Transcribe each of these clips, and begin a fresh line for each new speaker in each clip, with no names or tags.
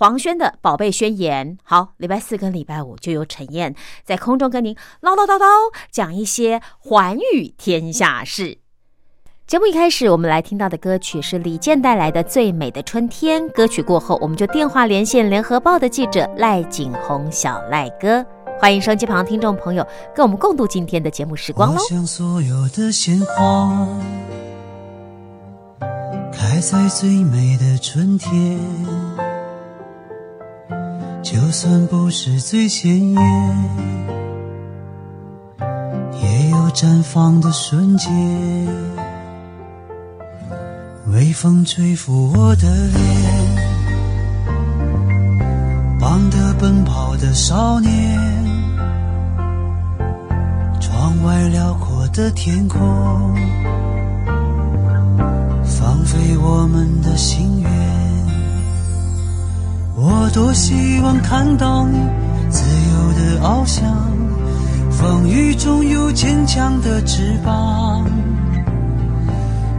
黄轩的宝贝宣言，好，礼拜四跟礼拜五就由陈燕在空中跟您唠唠叨叨讲一些寰宇天下事。节目一开始，我们来听到的歌曲是李健带来的《最美的春天》。歌曲过后，我们就电话连线联合报的记者赖景红小赖哥，欢迎收机旁听众朋友跟我们共度今天的节目时光喽。
所有的鲜花开在最美的春天。就算不是最鲜艳，也有绽放的瞬间。微风吹拂我的脸，忙得奔跑的少年，窗外辽阔的天空，放飞我们的心愿。我多希望看到你自由的翱翔，风雨中有坚强的翅膀。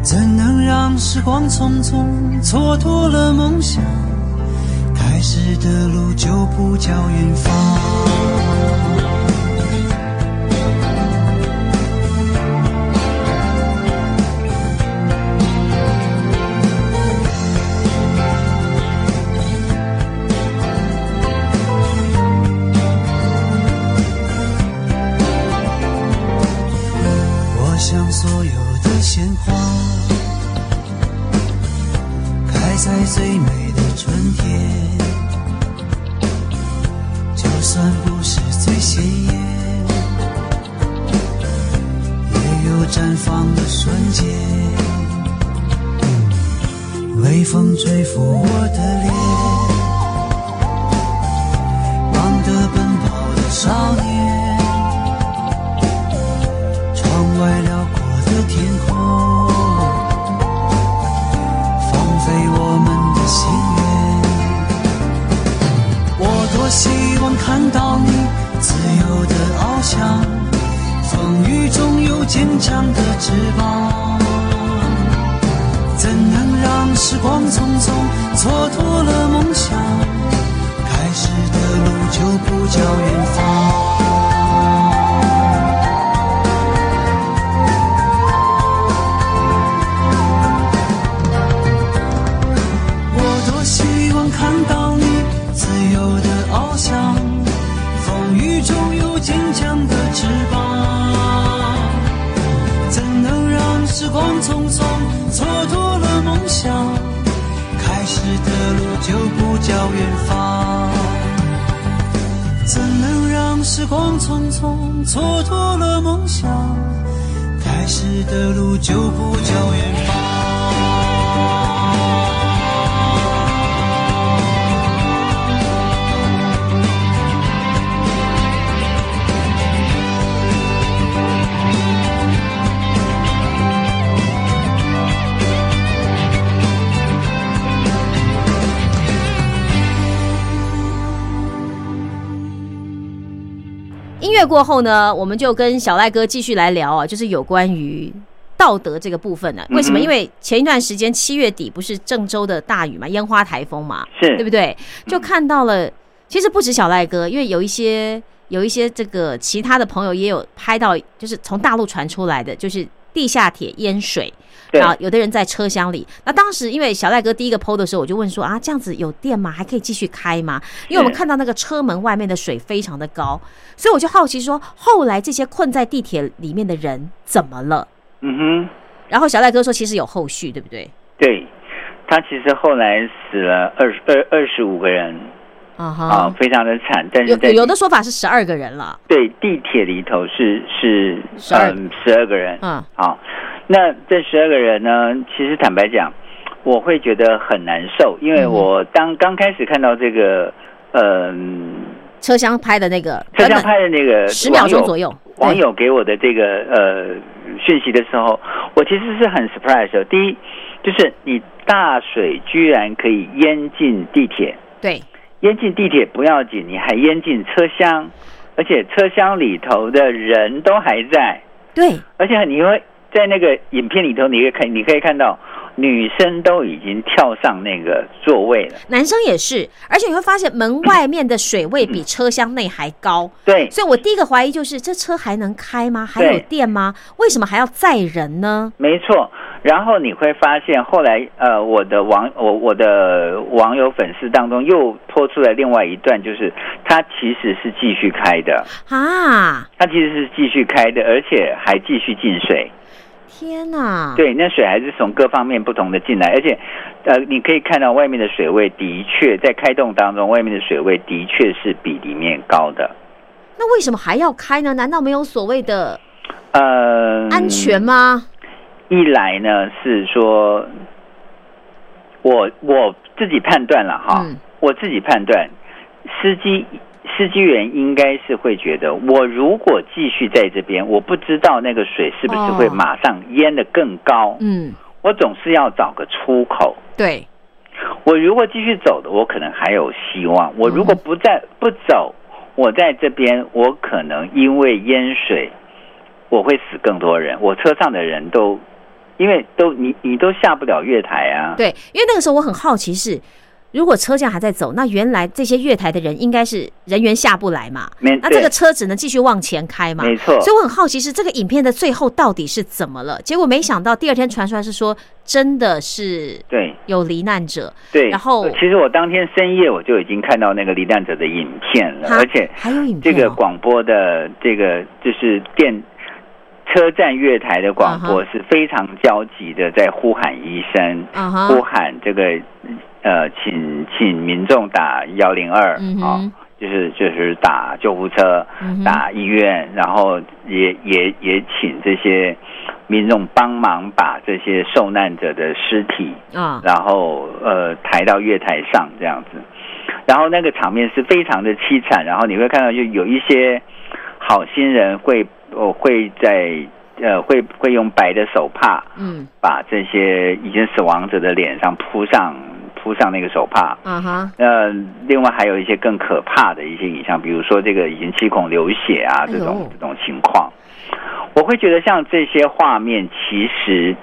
怎能让时光匆匆蹉跎了梦想？开始的路就不叫远方。梦想开始的路就不叫远方。怎能让时光匆匆蹉跎了梦想开始的路就不叫远方。
过后呢，我们就跟小赖哥继续来聊啊，就是有关于道德这个部分呢。为什么？因为前一段时间七月底不是郑州的大雨嘛，烟花台风嘛，
是
对不对？就看到了，其实不止小赖哥，因为有一些有一些这个其他的朋友也有拍到，就是从大陆传出来的，就是地下铁淹水。然后有的人在车厢里，那当时因为小赖哥第一个剖的时候，我就问说啊，这样子有电吗？还可以继续开吗？因为我们看到那个车门外面的水非常的高，所以我就好奇说，后来这些困在地铁里面的人怎么了？嗯哼。然后小赖哥说，其实有后续，对不对？
对，他其实后来死了二二二十五个人，
啊
啊
哈，，
非常的惨。但是
有
在
有的说法是十二个人了，
对地铁里头是是
12
嗯十二个人，
嗯
好，那这十二个人呢，其实坦白讲，我会觉得很难受，因为
嗯。
我当刚开始看到这个，嗯、
车厢拍的那个
车厢拍的那个
十秒钟左右，
网友给我的这个呃讯息的时候，我其实是很 surprise 的。第一，就是你大水居然可以淹进地铁，
对。
淹进地铁不要紧，你还淹进车厢，而且车厢里头的人都还在，
对，
而且你会在那个影片里头，你可以看，你可以看到女生都已经跳上那个座位了。
男生也是，而且你会发现门外面的水位比车厢内还高，
对，
所以我第一个怀疑就是这车还能开吗？还有电吗？为什么还要载人呢？
没错。然后你会发现，后来呃，我的网我我的网友粉丝当中又拖出来另外一段，就是他其实是继续开的，
啊，
他其实是继续开的，而且还继续进水。
天哪！
对，那水还是从各方面不同的进来，而且呃，你可以看到外面的水位的确在开动当中，外面的水位的确是比里面高的。
那为什么还要开呢？难道没有所谓的
呃，
安全吗？
一来呢是说，我我自己判断了哈，
嗯
我自己判断，司机司机员应该是会觉得，我如果继续在这边，我不知道那个水是不是会
哦
马上淹得更高，
嗯，
我总是要找个出口。
对，
我如果继续走的，我可能还有希望；我如果不在不走，我在这边，我可能因为淹水，我会死更多人。我车上的人都，因为都你你都下不了月台啊。
对，因为那个时候我很好奇是，如果车架还在走，那原来这些月台的人应该是人员下不来嘛？
没
那这个
对
车只能继续往前开嘛？
没错
所以我很好奇是这个影片的最后到底是怎么了？结果没想到第二天传出来是说真的是
对
有罹难者，
对。
然后
其实我当天深夜我就已经看到那个罹难者的影片了，而且
还有影
这
片、哦、
个广播的这个就是电车站月台的广播
啊
是非常焦急的，在呼喊医生。呼喊这个呃，请请民众打幺零二
嗯
啊，就是就是打救护车打医院，然后也也也请这些民众帮忙把这些受难者的尸体，
啊，
然后呃抬到月台上这样子，然后那个场面是非常的凄惨，然后你会看到就有一些好心人会呃会在呃会会用白的手帕。
嗯
把这些已经死亡者的脸上铺上铺上那个手帕。
嗯哼，
呃，另外还有一些更可怕的一些影像，比如说这个已经七孔流血啊这种、这种情况，我会觉得像这些画面，其实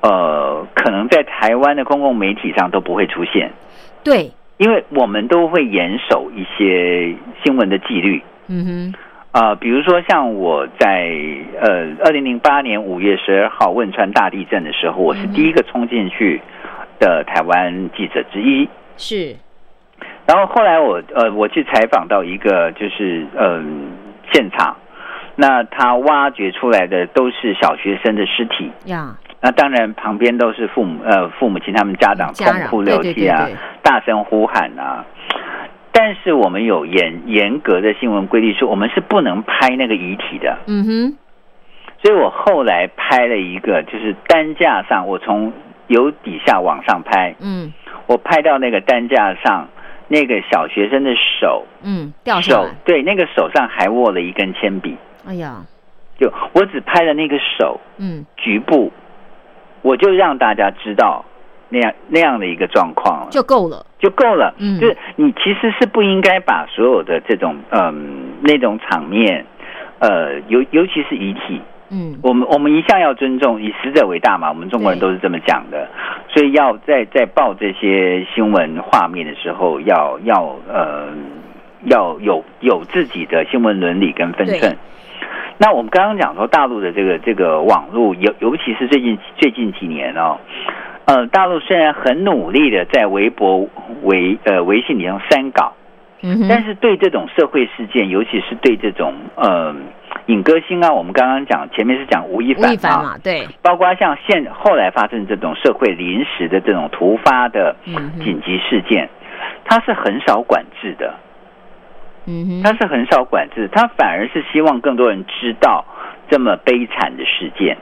呃，可能在台湾的公共媒体上都不会出现，
对，
因为我们都会严守一些新闻的纪律。
嗯哼，
呃，比如说像我在呃二零零八年五月十二号汶川大地震的时候，我是第一个冲进去的台湾记者之一。
是，
然后后来我呃我去采访到一个就是嗯、现场，那他挖掘出来的都是小学生的尸体。
呀，
那当然，旁边都是父母呃父母亲他们家长痛哭流涕啊
对对，
大声呼喊啊。但是我们有严严格的新闻规定，说我们是不能拍那个遗体的。
嗯哼，
所以我后来拍了一个，就是担架上，我从由底下往上拍，
嗯。
我拍到那个担架上那个小学生的手，
嗯，掉下
手
来，
对，那个手上还握了一根铅笔。
哎呀，
就我只拍了那个手
嗯。
局部，我就让大家知道那样那样的一个状况了，
就够了，
就够了。
嗯。
就是你其实是不应该把所有的这种嗯那种场面，呃，尤尤其是遗体，
嗯。
我们我们一向要尊重以死者为大嘛，我们中国人都是这么讲的，所以要在在报这些新闻画面的时候，要要呃要有有自己的新闻伦理跟分寸。那我们刚刚讲说大陆的这个这个网络，尤尤其是最近最近几年哦，呃，大陆虽然很努力的在微博、微呃微信里头删稿，
嗯，
但是对这种社会事件，尤其是对这种呃影歌星啊，我们刚刚讲前面是讲吴亦凡嘛，
对，
包括像现后来发生这种社会临时的这种突发的紧急事件，他是很少管制的，
嗯哼，
他是很少管制，他反而是希望更多人知道这么悲惨的事件。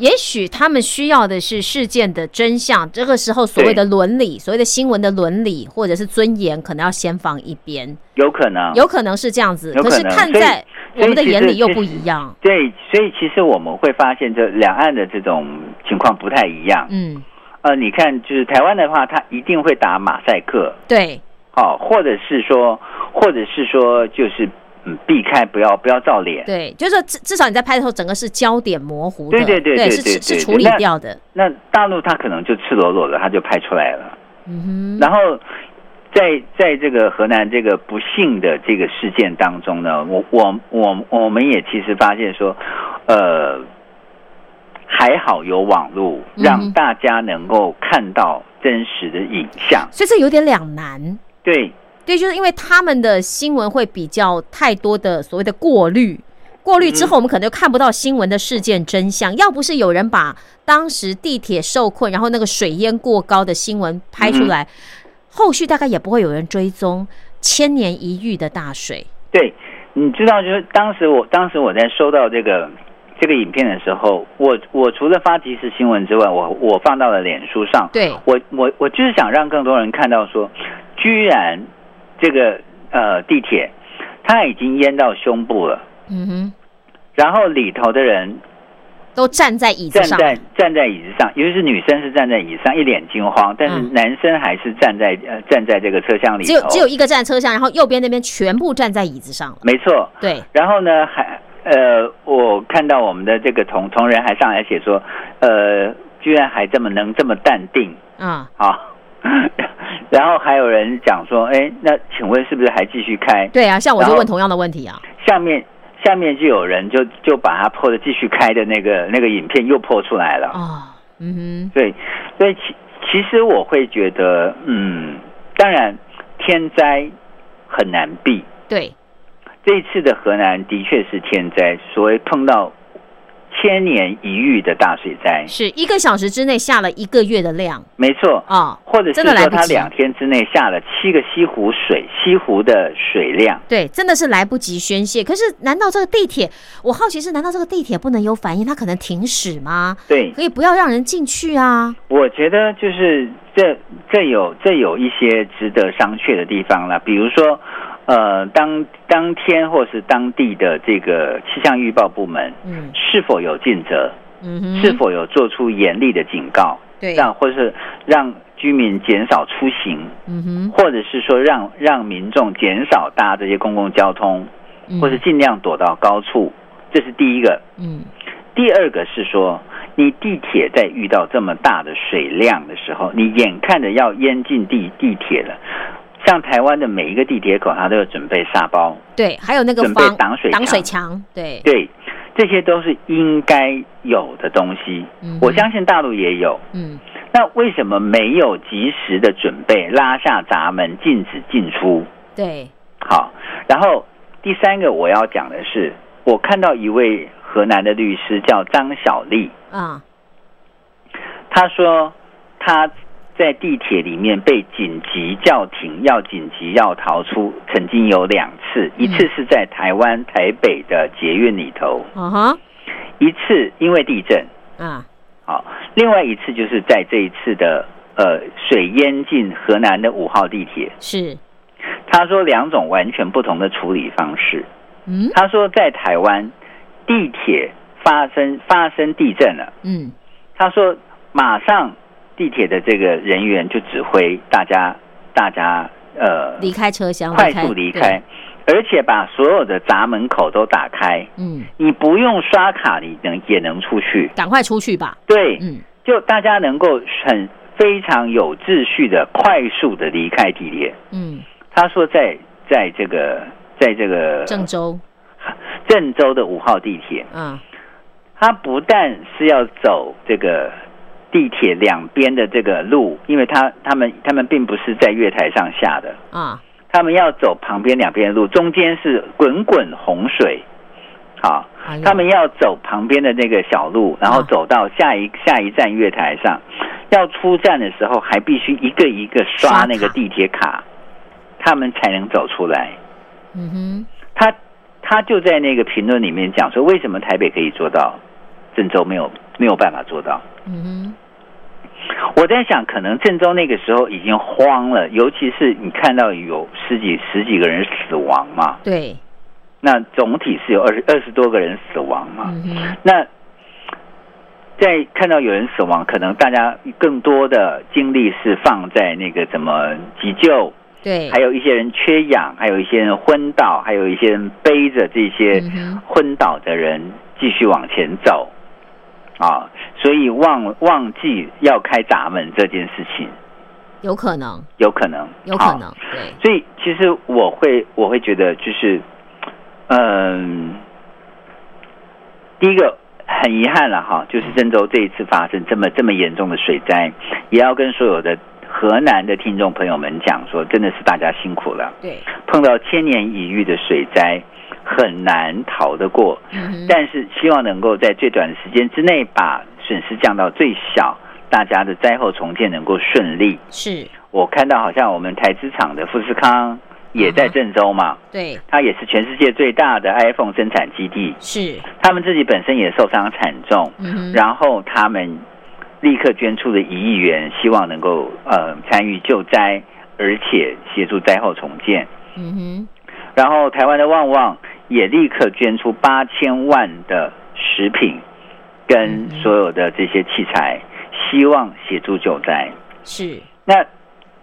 也许他们需要的是事件的真相，这个时候所谓的伦理，所谓的新闻的伦理或者是尊严，可能要先放一边，
有可能，
有可能是这样子。
有可能
可是看在我们的眼里又不一样。
对，所以其实我们会发现，这两岸的这种情况不太一样。
嗯，
呃，你看，就是台湾的话，他一定会打马赛克，
对，
哦、或者是说，或者是说，就是嗯，避开不要不要照脸。
对，就是说至至少你在拍的时候，整个是焦点模糊的，
对对对对
是是是处理掉的。
那大陆他可能就赤裸裸的，他就拍出来了。
嗯哼
然后在在这个河南这个不幸的这个事件当中呢，我我我我们也其实发现说，呃，还好有网络，
嗯
让大家能够看到真实的影像
哼，。所以这有点两难。
对
对，就是因为他们的新闻会比较太多的所谓的过滤，过滤之后，我们可能就看不到新闻的事件真相。要不是有人把当时地铁受困，然后那个水淹过高的新闻拍出来，后续大概也不会有人追踪千年一遇的大水。
对，你知道，就是当时我当时我在收到这个这个影片的时候，我我除了发即时新闻之外，我我放到了脸书上。
对，
我我我就是想让更多人看到说，居然这个呃地铁它已经淹到胸部了，
嗯哼，
然后里头的人
都站在椅子上，
站在站在椅子上，尤其是女生是站在椅子上，一脸惊慌，但是
嗯。
男生还是站在呃站在这个车厢里头。
只有只有一个站车厢，然后右边那边全部站在椅子上了。
没错，
对，
然后呢，还呃，我看到我们的这个同同仁还上来写说，呃，居然还这么能这么淡定。
啊、
啊。然后还有人讲说，哎，那请问是不是还继续开？
对啊，像我就问同样的问题啊。
下面下面就有人就就把它破的继续开的那个那个影片又破出来了。
哦，嗯哼
对，所以其其实我会觉得，嗯，当然天灾很难避。
哼，对，
这一次的河南的确是天灾，所谓碰到千年一遇的大水灾，
是一个小时之内下了一个月的量
没错。
啊、
或者是
真的来不及
说它两天之内下了七个西湖水，西湖的水量，
对，真的是来不及宣泄。可是，难道这个地铁？我好奇是，难道这个地铁不能有反应？它可能停驶吗？
对，
可以不要让人进去啊？
我觉得就是这这有这有一些值得商榷的地方了，比如说，呃，当当天或是当地的这个气象预报部门
嗯。
是否有尽责，
嗯哼，
是否有做出严厉的警告，
对？
让或是让居民减少出行，
嗯哼，
或者是说让让民众减少搭这些公共交通，
嗯。
或是尽量躲到高处，这是第一个。
嗯。
第二个是说，你地铁在遇到这么大的水量的时候，你眼看着要淹进地地铁了。像台湾的每一个地铁口，它都有准备沙包，
对，还有那个
准备
防
挡水
挡水
墙
墙，对，
对，这些都是应该有的东西。
嗯
我相信大陆也有。
嗯。
那为什么没有及时的准备，拉下闸门，禁止进出？
对，
好，然后第三个我要讲的是，我看到一位河南的律师叫张小丽，
啊，
他说他在地铁里面被紧急叫停，要紧急要逃出，曾经有两次，一次是在台湾台北的捷运里头，一次因为地震，
啊，
好，另外一次就是在这一次的呃水淹进河南的五号地铁。
是，
他说两种完全不同的处理方式。
嗯。
他说在台湾地铁发生发生地震了，
嗯。
他说马上地铁的这个人员就指挥大家大家呃
离开车厢，
快速离开，而且把所有的闸门口都打开，
嗯，
你不用刷卡，你能也能出去。
赶快出去吧，
对，
嗯
就大家能够很非常有秩序的快速的离开地铁。
嗯，
他说在在这个在这个
郑州，
郑州的五号地铁，
嗯
他不但是要走这个地铁两边的这个路，因为他他们他们并不是在月台上下的，
啊，
他们要走旁边两边的路，中间是滚滚洪水，好，
哎
他们要走旁边的那个小路，然后
啊。
走到下一下一站月台上，要出站的时候还必须一个一个
刷
那个地铁卡，他们才能走出来。
嗯哼，
他他就在那个评论里面讲说，为什么台北可以做到，郑州没有没有办法做到？
嗯
我在想，可能郑州那个时候已经慌了，尤其是你看到有十几十几个人死亡嘛，，
对，
那总体是有二十二十多个人死亡嘛，
嗯哼，
那在看到有人死亡，可能大家更多的精力是放在那个怎么急救，
对，
还有一些人缺氧，还有一些人昏倒，还有一些人背着这些昏倒的人继续往前走，啊，所以忘忘记要开闸门这件事情，
有可能，
有可能，
有可能
啊，
对，
所以其实我会我会觉得就是，嗯，第一个很遗憾了哈，就是郑州这一次发生这么这么严重的水灾，也要跟所有的河南的听众朋友们讲说，真的是大家辛苦了。
对，
碰到千年一遇的水灾，很难逃得过。
嗯，
但是希望能够在最短的时间之内把损失降到最小，大家的灾后重建能够顺利。
是，
我看到好像我们台资厂的富士康也在郑州嘛，
对，
它也是全世界最大的 iPhone 生产基地，
是，
他们自己本身也受伤惨重，
嗯，
然后他们立刻捐出了一亿元，希望能够呃参与救灾，而且协助灾后重建。
嗯哼，
然后台湾的旺旺也立刻捐出八千万的食品跟所有的这些器材，希望协助救灾。
是，
那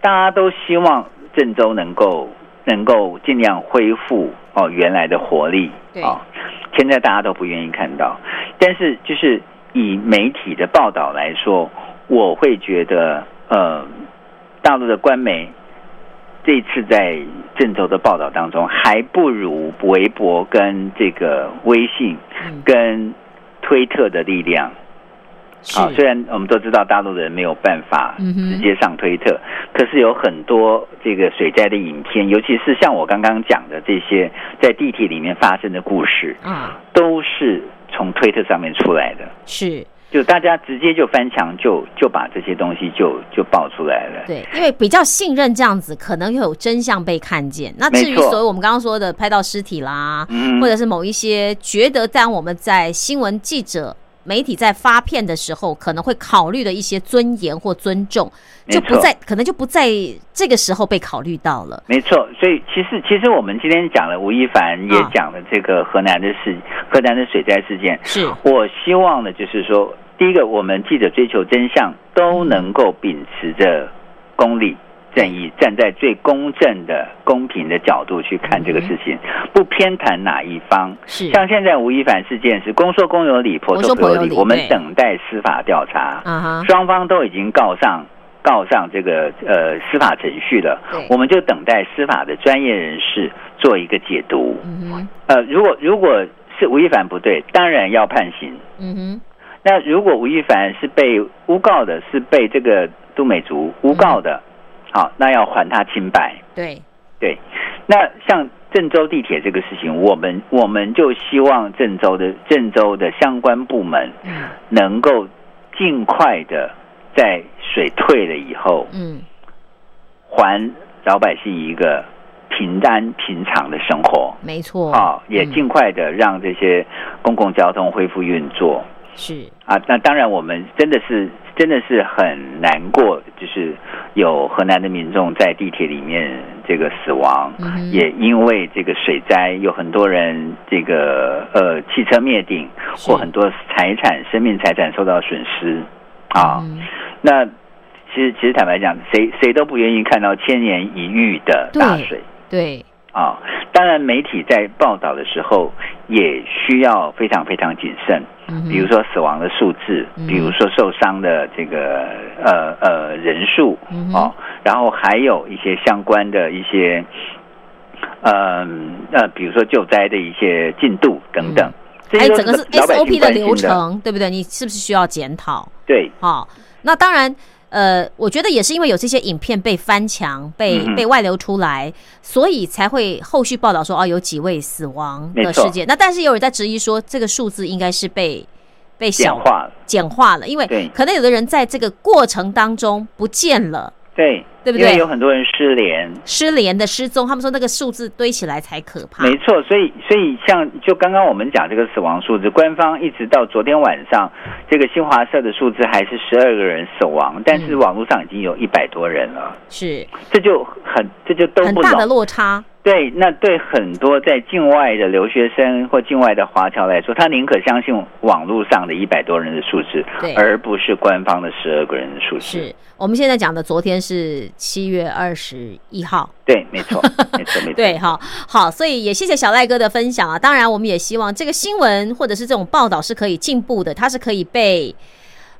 大家都希望郑州能够能够尽量恢复哦原来的活力
对。
哦，现在大家都不愿意看到，但是就是以媒体的报道来说，我会觉得呃，大陆的官媒这次在郑州的报道当中，还不如微博跟这个微信
嗯，
跟推特的力量。
是
啊，虽然我们都知道大陆人没有办法直接上推特，可是有很多这个水灾的影片，尤其是像我刚刚讲的这些在地铁里面发生的故事，
啊，
都是从推特上面出来的。
是
就大家直接就翻墙就就把这些东西就就爆出来了。
对，因为比较信任这样子，可能又有真相被看见。那至于所谓我们刚刚说的拍到尸体啦，
嗯
或者是某一些觉得在我们在新闻记者。媒体在发片的时候，可能会考虑的一些尊严或尊重，就不在，可能就不在这个时候被考虑到了。
没错，所以其实其实我们今天讲了吴亦凡，也
啊
讲了这个河南的事，河南的水灾事件。
是
我希望呢，就是说，第一个，我们记者追求真相，都能够秉持着公理、正义，站在最公正的、公平的角度去看这个事情，不偏袒哪一方。
是
像现在吴亦凡事件是公说公有理，婆
婆
说婆有理，我们等待司法调查。
啊哈，
双方都已经告上告上这个呃司法程序了
对，
我们就等待司法的专业人士做一个解读。
嗯哼，
呃，如果如果是吴亦凡不对，当然要判刑。
嗯哼，
那如果吴亦凡是被诬告的，是被这个杜美竹诬告的，好，那要还他清白。
对，
对，那像郑州地铁这个事情，我们我们就希望郑州的郑州的相关部门
嗯。
能够尽快的在水退了以后，
嗯，
还老百姓一个平安平常的生活。
没错，
啊，也
嗯。
尽快的让这些公共交通恢复运作。
是。
啊。那当然，我们真的是真的是很难过，就是有河南的民众在地铁里面这个死亡，
嗯
也因为这个水灾，有很多人这个呃汽车灭顶，或很多财产、生命财产受到损失啊。
嗯。
那其实其实坦白讲，谁谁都不愿意看到千年一遇的大水。
对，
啊，当然，媒体在报道的时候也需要非常非常谨慎，比如说死亡的数字，
嗯。
比如说受伤的这个呃呃人数
嗯
哦，然后还有一些相关的一些呃呃，比如说救灾的一些进度等等，
还有整个是 SOP 的。流程，对不对？你是不是需要检讨？
对，
好、那当然，呃，我觉得也是因为有这些影片被翻墙、被、
嗯
被外流出来，所以才会后续报道说哦，有几位死亡的事件。那但是有人在质疑说，这个数字应该是被被
简
小
化了。
简化了，因为可能有的人在这个过程当中不见了。
对，
对不对
因为有很多人失联，
失联的失踪，他们说那个数字堆起来才可怕。
没错，所以所以像就刚刚我们讲这个死亡数字，官方一直到昨天晚上，这个新华社的数字还是十二个人死亡，但是
嗯
网络上已经有一百多人了，
是
这就很这就都不
很大的。落差。
对，那对很多在境外的留学生或境外的华侨来说，他宁可相信网络上的一百多人的数字，而不是官方的十二个人的数字。
是我们现在讲的，昨天是七月二十一号，
对，没错，没错，没错。
对，哈，好，所以也谢谢小赖哥的分享啊。当然，我们也希望这个新闻或者是这种报道是可以进步的，它是可以被，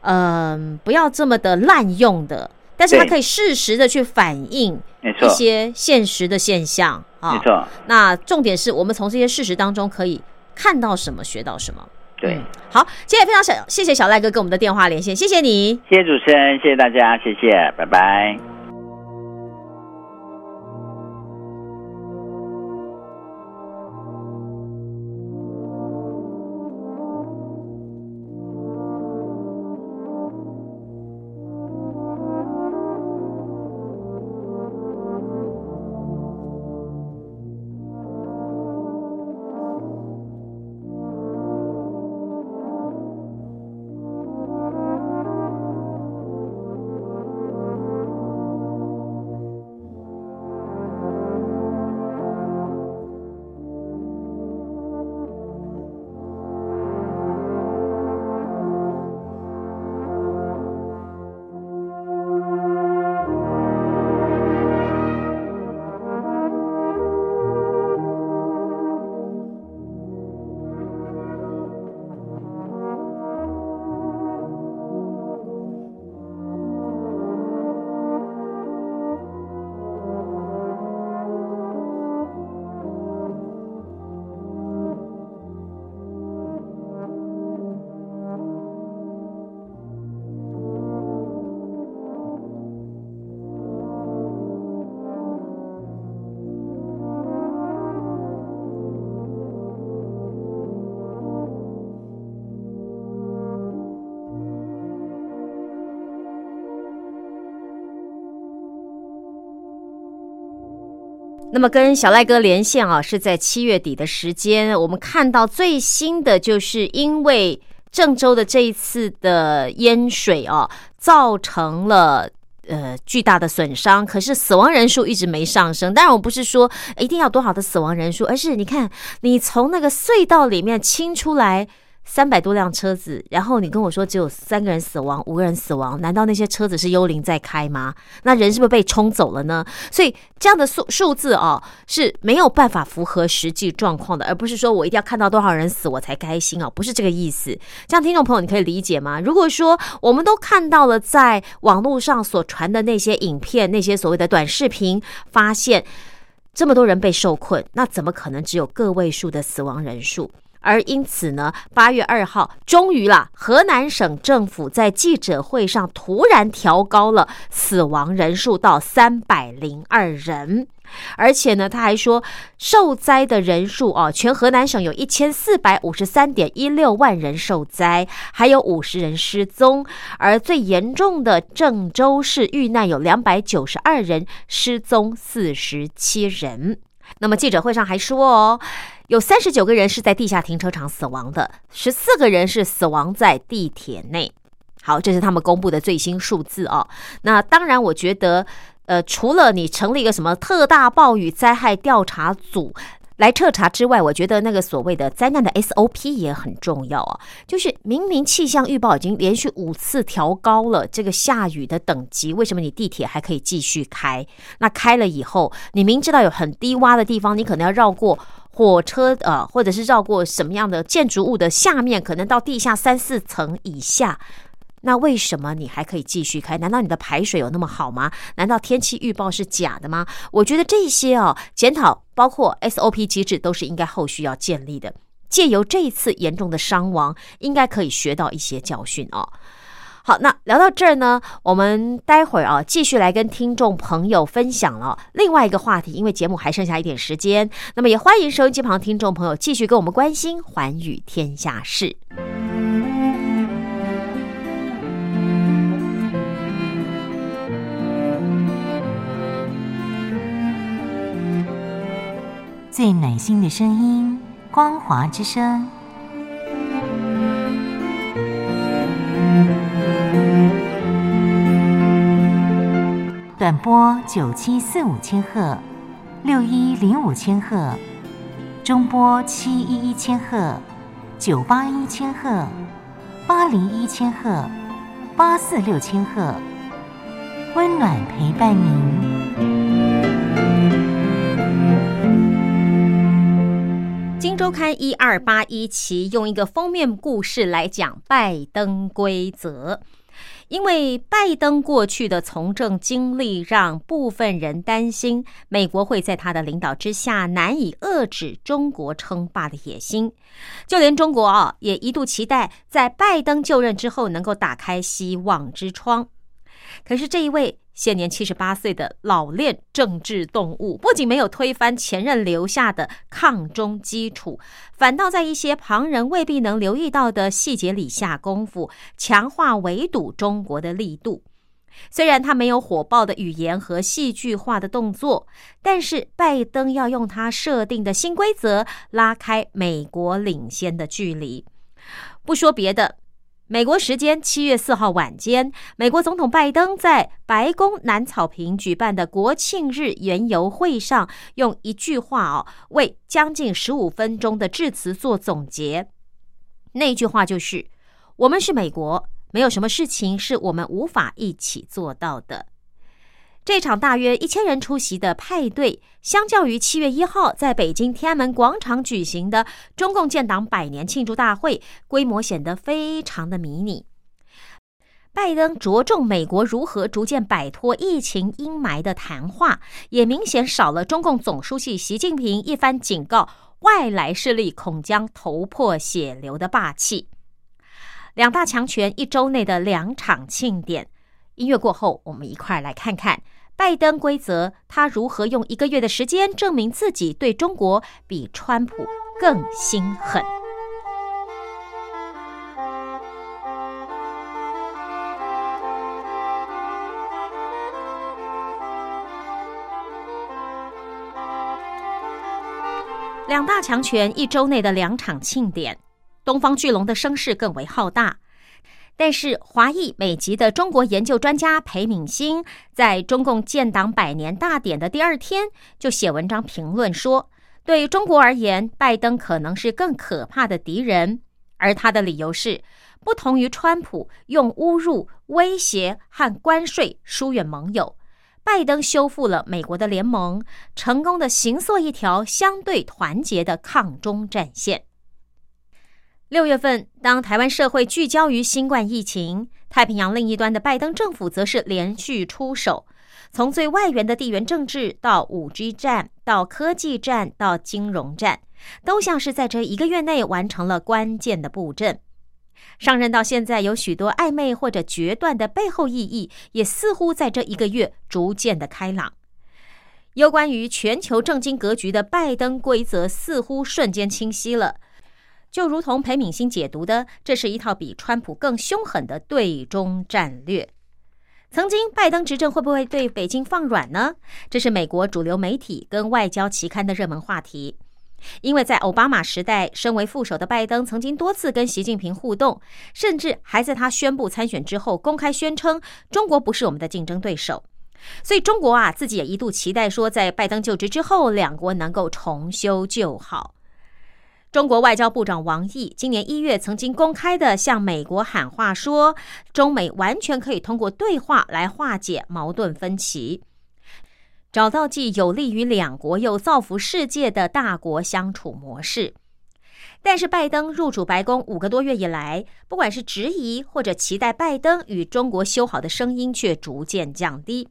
嗯、不要这么的滥用的，但是它可以适时的去反映一，些现实的现象啊。
没错，
那重点是我们从这些事实当中可以看到什么，学到什么。
对
嗯。好，今天也非常小谢谢小赖哥跟我们的电话连线，谢谢你。
谢谢主持人，谢谢大家，谢谢，拜拜。
那么跟小赖哥连线啊，是在七月底的时间，我们看到最新的就是因为郑州的这一次的淹水啊，造成了。呃，巨大的损伤，可是死亡人数一直没上升。当然，我不是说一定要多少的死亡人数，而是你看，你从那个隧道里面清出来三百多辆车子，然后你跟我说只有三个人死亡，五个人死亡，难道那些车子是幽灵在开吗？那人是不是被冲走了呢？所以这样的数数字哦是没有办法符合实际状况的，而不是说我一定要看到多少人死我才开心哦，不是这个意思。这样听众朋友你可以理解吗？如果说我们都看到了在网络上所传的那些影片、那些所谓的短视频，发现这么多人被受困，那怎么可能只有个位数的死亡人数？而因此呢，八月二号，终于啦，河南省政府在记者会上突然调高了死亡人数到三百零二人。而且呢，他还说，受灾的人数哦，全河南省有一千四百五十三点一六万人受灾，还有五十人失踪。而最严重的郑州市遇难有两百九十二人，失踪四十七人。那么记者会上还说哦，有三十九个人是在地下停车场死亡的，十四个人是死亡在地铁内。好，这是他们公布的最新数字哦。那当然，我觉得，呃，除了你成立一个什么特大暴雨灾害调查组。来彻查之外，我觉得那个所谓的灾难的 SOP 也很重要啊。就是明明气象预报已经连续五次调高了这个下雨的等级，为什么你地铁还可以继续开？那开了以后，你明知道有很低洼的地方，你可能要绕过火车呃，或者是绕过什么样的建筑物的下面，可能到地下三四层以下。那为什么你还可以继续开？难道你的排水有那么好吗？难道天气预报是假的吗？我觉得这些哦，检讨包括 SOP 机制都是应该后续要建立的。借由这一次严重的伤亡，应该可以学到一些教训哦。好那聊到这儿呢我们待会儿啊继续来跟听众朋友分享了。另外一个话题因为节目还剩下一点时间那么也欢迎收音机旁听众朋友继续跟我们关心寰宇天下事。
最暖心的声音光华之声。短波九七四五千赫，六一零五千赫，中波七一一千赫，九八一千赫，八零一千赫，八四六千赫，温暖陪伴您。
《金周刊》一二八一期用一个封面故事来讲拜登规则，因为拜登过去的从政经历，让部分人担心美国会在他的领导之下难以遏制中国称霸的野心。就连中国啊，也一度期待在拜登就任之后能够打开希望之窗。可是这一位。现年七十八岁的老练政治动物，不仅没有推翻前任留下的抗中基础，反倒在一些旁人未必能留意到的细节里下功夫，强化围堵中国的力度。虽然他没有火爆的语言和戏剧化的动作，但是拜登要用他设定的新规则拉开美国领先的距离。不说别的。美国时间七月四号晚间，美国总统拜登在白宫南草坪举办的国庆日圆游会上，用一句话哦，为将近十五分钟的致辞做总结。那句话就是：“我们是美国，没有什么事情是我们无法一起做到的。”这场大约一千人出席的派对，相较于七月一号在北京天安门广场举行的中共建党百年庆祝大会，规模显得非常的迷你。拜登着重美国如何逐渐摆脱疫情阴霾的谈话，也明显少了中共总书记习近平一番警告外来势力恐将头破血流的霸气。两大强权一周内的两场庆典，音乐过后，我们一块来看看。拜登规则，他如何用一个月的时间证明自己对中国比川普更心狠？两大强权一周内的两场庆典，东方巨龙的声势更为浩大。但是，华裔美籍的中国研究专家裴敏欣在中共建党百年大典的第二天就写文章评论说，对中国而言，拜登可能是更可怕的敌人。而他的理由是，不同于川普用侮辱、威胁和关税疏远盟友，拜登修复了美国的联盟，成功的形塑一条相对团结的抗中战线。六月份，当台湾社会聚焦于新冠疫情，太平洋另一端的拜登政府则是连续出手，从最外缘的地缘政治到五 G 战，到科技战，到金融战，都像是在这一个月内完成了关键的布阵。上任到现在，有许多暧昧或者决断的背后意义，也似乎在这一个月逐渐的开朗。有关于全球政经格局的拜登规则，似乎瞬间清晰了。就如同裴敏欣解读的，这是一套比川普更凶狠的对中战略。曾经，拜登执政会不会对北京放软呢？这是美国主流媒体跟外交期刊的热门话题。因为在奥巴马时代，身为副手的拜登曾经多次跟习近平互动，甚至还在他宣布参选之后公开宣称中国不是我们的竞争对手。所以，中国啊自己也一度期待说，在拜登就职之后，两国能够重修旧好。中国外交部长王毅今年一月曾经公开的向美国喊话说，中美完全可以通过对话来化解矛盾分歧，找到既有利于两国又造福世界的大国相处模式。但是，拜登入主白宫五个多月以来，不管是质疑或者期待拜登与中国修好的声音却逐渐降低。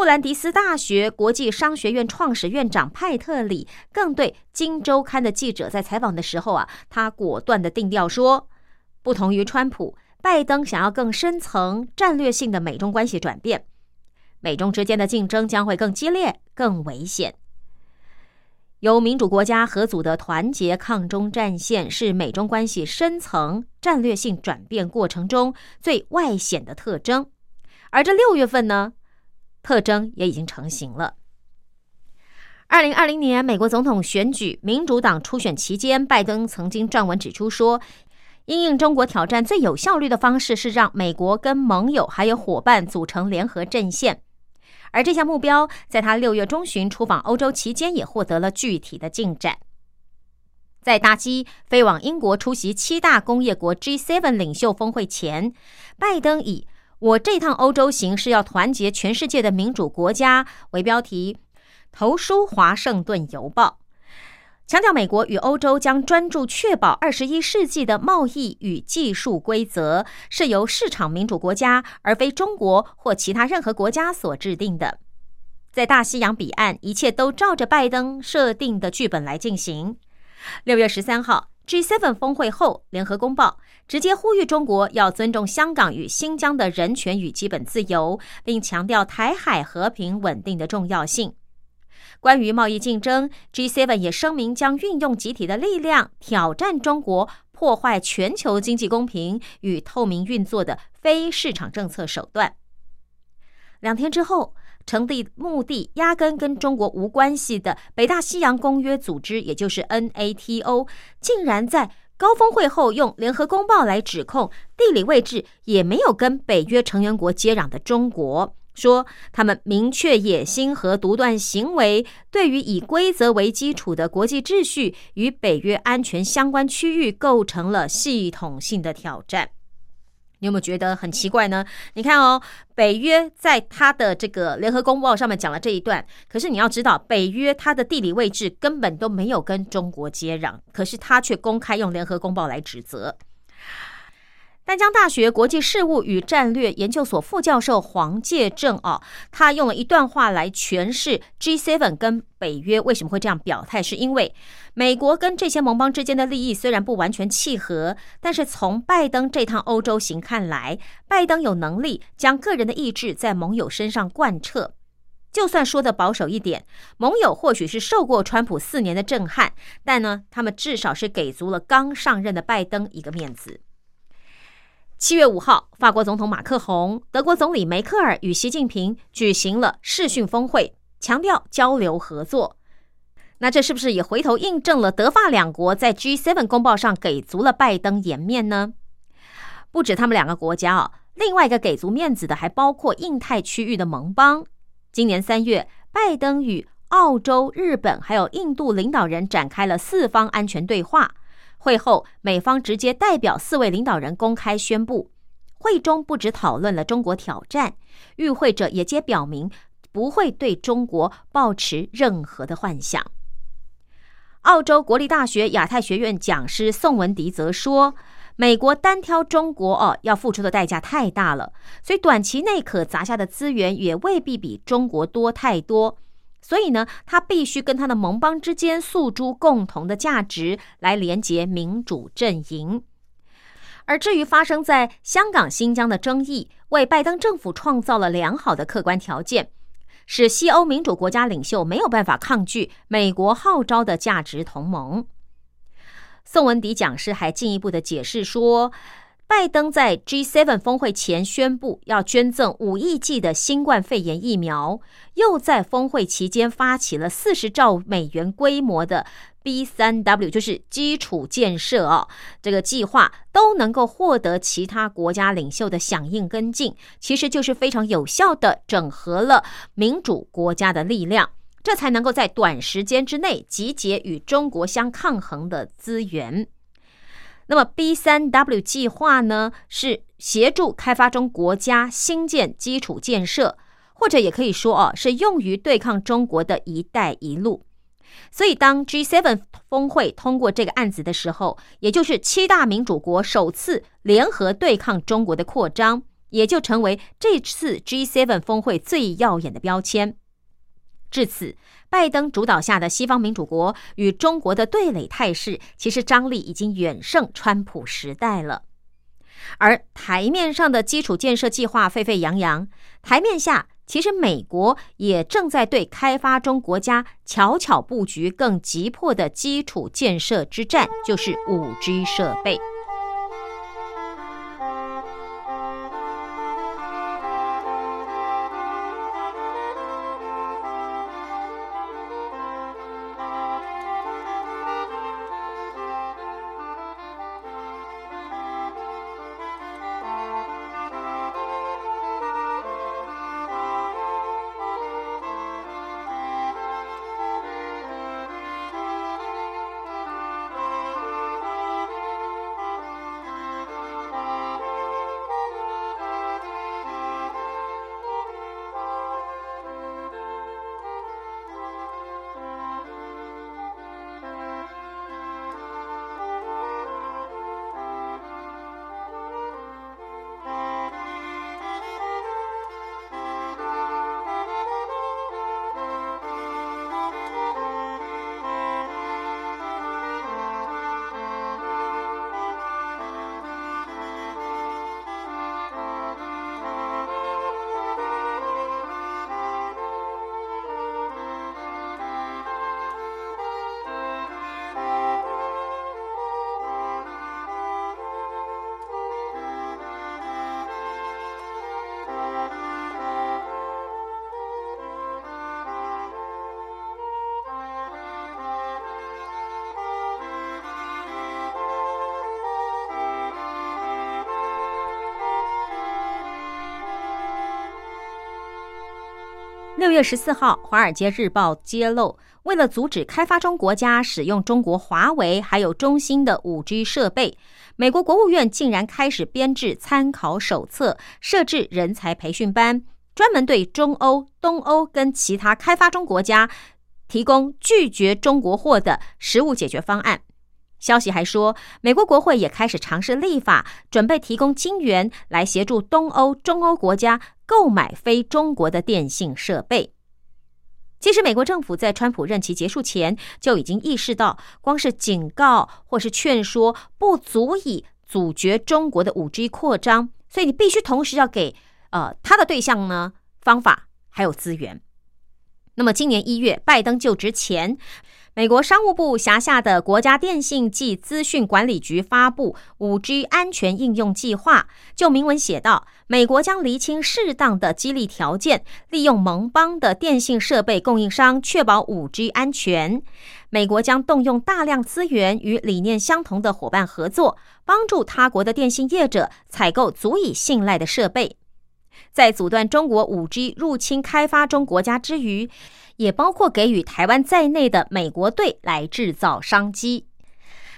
布兰迪斯大学国际商学院创始院长派特里更对《金周刊》的记者在采访的时候啊，他果断的定调说：“不同于川普，拜登想要更深层战略性的美中关系转变，美中之间的竞争将会更激烈、更危险。由民主国家合组的团结抗中战线是美中关系深层战略性转变过程中最外显的特征，而这六月份呢？”特征也已经成型了。二零二零年美国总统选举，民主党初选期间，拜登曾经撰文指出说，因应中国挑战最有效率的方式是让美国跟盟友还有伙伴组成联合阵线。而这项目标，在他六月中旬出访欧洲期间，也获得了具体的进展。在搭机飞往英国出席七大工业国 G7 领袖峰会前，拜登以“我这趟欧洲行是要团结全世界的民主国家”为标题，投书《华盛顿邮报》，强调美国与欧洲将专注确保二十一世纪的贸易与技术规则是由市场民主国家而非中国或其他任何国家所制定的。在大西洋彼岸，一切都照着拜登设定的剧本来进行。六月十三号，G7 峰会后，联合公报直接呼吁中国要尊重香港与新疆的人权与基本自由，并强调台海和平稳定的重要性。关于贸易竞争，G7 也声明将运用集体的力量挑战中国破坏全球经济公平与透明运作的非市场政策手段。两天之后。成立目的压根跟中国无关系的北大西洋公约组织，也就是 NATO，竟然在高峰会后用联合公报来指控地理位置也没有跟北约成员国接壤的中国，说他们明确野心和独断行为，对于以规则为基础的国际秩序与北约安全相关区域构成了系统性的挑战。你有没有觉得很奇怪呢？你看哦，北约在他的这个联合公报上面讲了这一段，可是你要知道，北约它的地理位置根本都没有跟中国接壤，可是他却公开用联合公报来指责。丹江大学国际事务与战略研究所副教授黄介正哦，他用了一段话来诠释 G7 跟北约为什么会这样表态，是因为美国跟这些盟邦之间的利益虽然不完全契合，但是从拜登这趟欧洲行看来，拜登有能力将个人的意志在盟友身上贯彻。就算说的保守一点，盟友或许是受过川普四年的震撼，但呢，他们至少是给足了刚上任的拜登一个面子。七月五号，法国总统马克宏、德国总理梅克尔与习近平举行了视讯峰会，强调交流合作。那这是不是也回头印证了德法两国在 G7 公报上给足了拜登颜面呢？不止他们两个国家啊，另外一个给足面子的还包括印太区域的盟邦。今年三月，拜登与澳洲、日本还有印度领导人展开了四方安全对话。会后，美方直接代表四位领导人公开宣布，会中不止讨论了中国挑战，与会者也皆表明不会对中国抱持任何的幻想。澳洲国立大学亚太学院讲师宋文迪则说：“美国单挑中国哦，要付出的代价太大了，所以短期内可砸下的资源也未必比中国多太多。”所以呢，他必须跟他的盟邦之间诉诸共同的价值，来连结民主阵营。而至于发生在香港、新疆的争议，为拜登政府创造了良好的客观条件，使西欧民主国家领袖没有办法抗拒美国号召的价值同盟。宋文迪讲师还进一步的解释说。拜登在 G7 峰会前宣布要捐赠五亿剂的新冠肺炎疫苗，又在峰会期间发起了四十兆美元规模的 B 三 W，就是基础建设哦，这个计划都能够获得其他国家领袖的响应跟进，其实就是非常有效的整合了民主国家的力量，这才能够在短时间之内集结与中国相抗衡的资源。那么 B 三 W 计划呢，是协助开发中国家新建基础建设，或者也可以说哦，是用于对抗中国的一带一路。所以，当 G7 峰会通过这个案子的时候，也就是七大民主国首次联合对抗中国的扩张，也就成为这次 G7 峰会最耀眼的标签。至此。拜登主导下的西方民主国与中国的对垒态势，其实张力已经远胜川普时代了。而台面上的基础建设计划沸沸扬扬，台面下其实美国也正在对开发中国家巧巧布局更急迫的基础建设之战，就是五 G 设备。六月十四号，《华尔街日报》揭露，为了阻止开发中国家使用中国华为还有中兴的五 G 设备，美国国务院竟然开始编制参考手册，设置人才培训班，专门对中欧、东欧跟其他开发中国家提供拒绝中国货的实物解决方案。消息还说，美国国会也开始尝试立法，准备提供金援来协助东欧、中欧国家购买非中国的电信设备。其实，美国政府在川普任期结束前就已经意识到，光是警告或是劝说不足以阻绝中国的五 G 扩张，所以你必须同时要给呃他的对象呢方法还有资源。那么，今年一月拜登就职前。美国商务部辖下的国家电信及资讯管理局发布五 G 安全应用计划，就明文写道：美国将厘清适当的激励条件，利用盟邦的电信设备供应商，确保五 G 安全。美国将动用大量资源与理念相同的伙伴合作，帮助他国的电信业者采购足以信赖的设备，在阻断中国五 G 入侵开发中国家之余。也包括给予台湾在内的美国队来制造商机，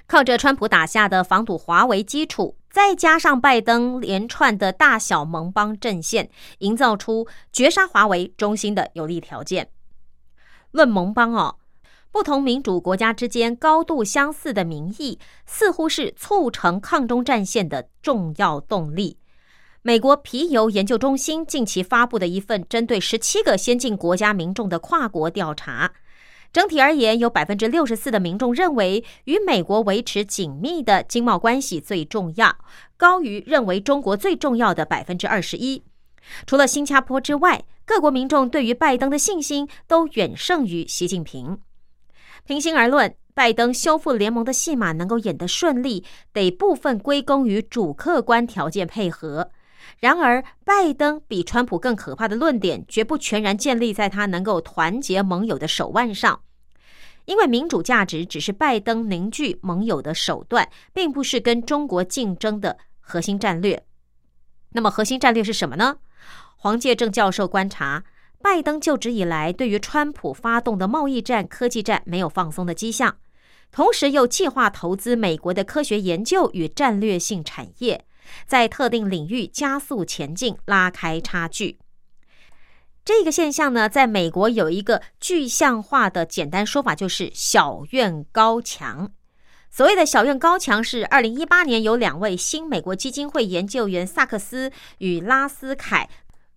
靠着川普打下的防堵华为基础，再加上拜登连串的大小盟邦阵线，营造出绝杀华为中心的有利条件。论盟邦哦，不同民主国家之间高度相似的民意，似乎是促成抗中战线的重要动力。美国皮尤研究中心近期发布的一份针对十七个先进国家民众的跨国调查，整体而言，有百分之六十四的民众认为与美国维持紧密的经贸关系最重要，高于认为中国最重要的百分之二十一。除了新加坡之外，各国民众对于拜登的信心都远胜于习近平。平心而论，拜登修复联盟的戏码能够演得顺利，得部分归功于主客观条件配合。然而，拜登比川普更可怕的论点，绝不全然建立在他能够团结盟友的手腕上，因为民主价值只是拜登凝聚盟友的手段，并不是跟中国竞争的核心战略。那么，核心战略是什么呢？黄介正教授观察，拜登就职以来，对于川普发动的贸易战、科技战没有放松的迹象，同时又计划投资美国的科学研究与战略性产业。在特定领域加速前进，拉开差距。这个现象呢，在美国有一个具象化的简单说法，就是“小院高墙”。所谓的“小院高墙”，是二零一八年有两位新美国基金会研究员萨克斯与拉斯凯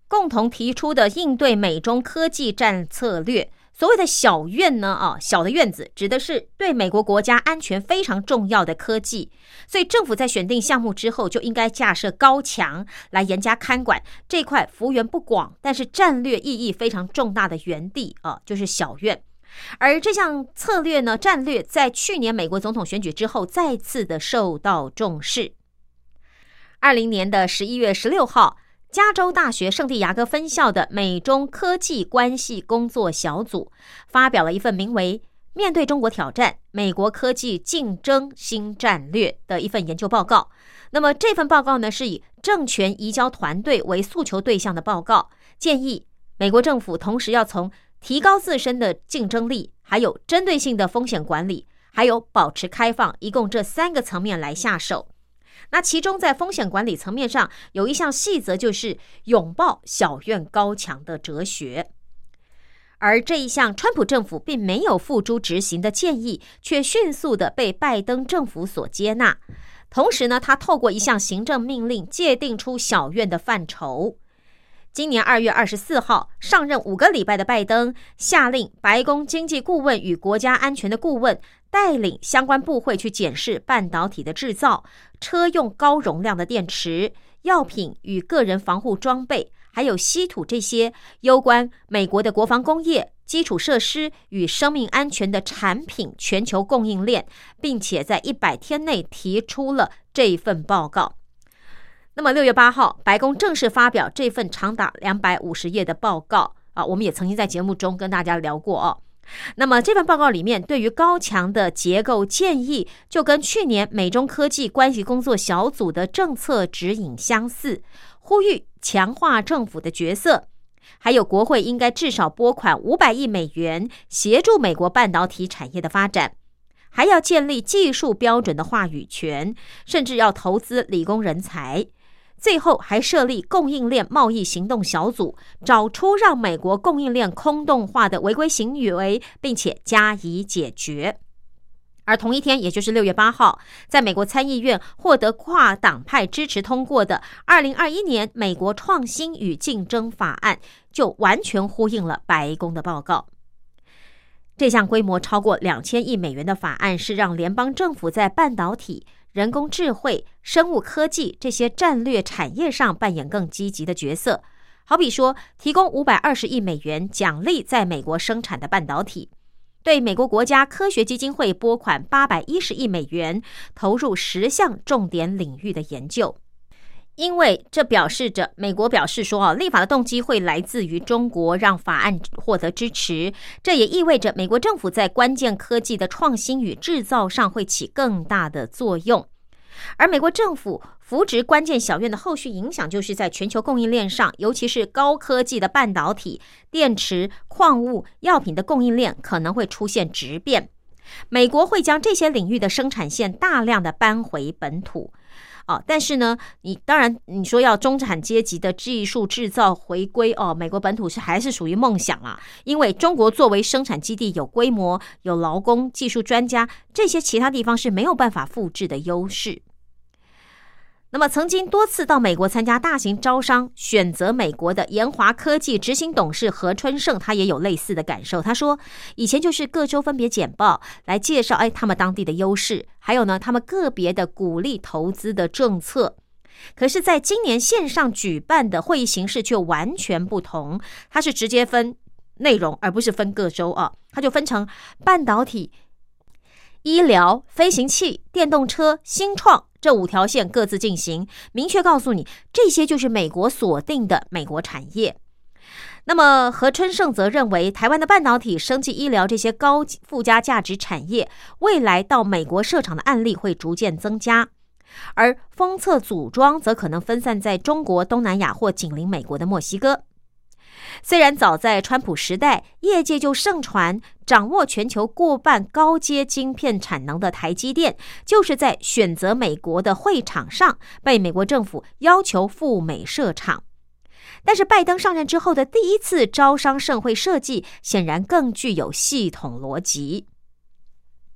共同提出的应对美中科技战策略。所谓的小院呢，啊，小的院子指的是对美国国家安全非常重要的科技，所以政府在选定项目之后，就应该架设高墙来严加看管这块幅员不广，但是战略意义非常重大的园地啊，就是小院。而这项策略呢，战略在去年美国总统选举之后再次的受到重视。二零年的十一月十六号。加州大学圣地亚哥分校的美中科技关系工作小组发表了一份名为《面对中国挑战：美国科技竞争新战略》的一份研究报告。那么这份报告呢，是以政权移交团队为诉求对象的报告，建议美国政府同时要从提高自身的竞争力，还有针对性的风险管理，还有保持开放，一共这三个层面来下手。那其中，在风险管理层面上，有一项细则，就是拥抱小院高墙的哲学。而这一项，川普政府并没有付诸执行的建议，却迅速的被拜登政府所接纳。同时呢，他透过一项行政命令，界定出小院的范畴。今年二月二十四号上任五个礼拜的拜登，下令白宫经济顾问与国家安全的顾问带领相关部会去检视半导体的制造、车用高容量的电池、药品与个人防护装备，还有稀土这些攸关美国的国防工业、基础设施与生命安全的产品全球供应链，并且在一百天内提出了这份报告。那么六月八号，白宫正式发表这份长达两百五十页的报告啊，我们也曾经在节目中跟大家聊过哦。那么这份报告里面对于高墙的结构建议，就跟去年美中科技关系工作小组的政策指引相似，呼吁强化政府的角色，还有国会应该至少拨款五百亿美元协助美国半导体产业的发展，还要建立技术标准的话语权，甚至要投资理工人才。最后还设立供应链贸易行动小组，找出让美国供应链空洞化的违规行为，并且加以解决。而同一天，也就是六月八号，在美国参议院获得跨党派支持通过的《二零二一年美国创新与竞争法案》，就完全呼应了白宫的报告。这项规模超过两千亿美元的法案，是让联邦政府在半导体。人工智慧、生物科技这些战略产业上扮演更积极的角色，好比说，提供五百二十亿美元奖励在美国生产的半导体，对美国国家科学基金会拨款八百一十亿美元，投入十项重点领域的研究。因为这表示着美国表示说，啊，立法的动机会来自于中国，让法案获得支持。这也意味着美国政府在关键科技的创新与制造上会起更大的作用。而美国政府扶植关键小院的后续影响，就是在全球供应链上，尤其是高科技的半导体、电池、矿物、药品的供应链可能会出现质变。美国会将这些领域的生产线大量的搬回本土。哦，但是呢，你当然你说要中产阶级的技术制造回归哦，美国本土是还是属于梦想啊？因为中国作为生产基地，有规模、有劳工、技术专家，这些其他地方是没有办法复制的优势。那么，曾经多次到美国参加大型招商，选择美国的研华科技执行董事何春盛，他也有类似的感受。他说，以前就是各州分别简报来介绍，哎，他们当地的优势，还有呢，他们个别的鼓励投资的政策。可是，在今年线上举办的会议形式却完全不同，它是直接分内容，而不是分各州啊，它就分成半导体、医疗、飞行器、电动车、新创。这五条线各自进行，明确告诉你，这些就是美国锁定的美国产业。那么何春盛则认为，台湾的半导体、生技医疗这些高附加价值产业，未来到美国设厂的案例会逐渐增加，而封测组装则可能分散在中国、东南亚或紧邻美国的墨西哥。虽然早在川普时代，业界就盛传掌握全球过半高阶晶片产能的台积电，就是在选择美国的会场上被美国政府要求赴美设厂。但是拜登上任之后的第一次招商盛会设计，显然更具有系统逻辑。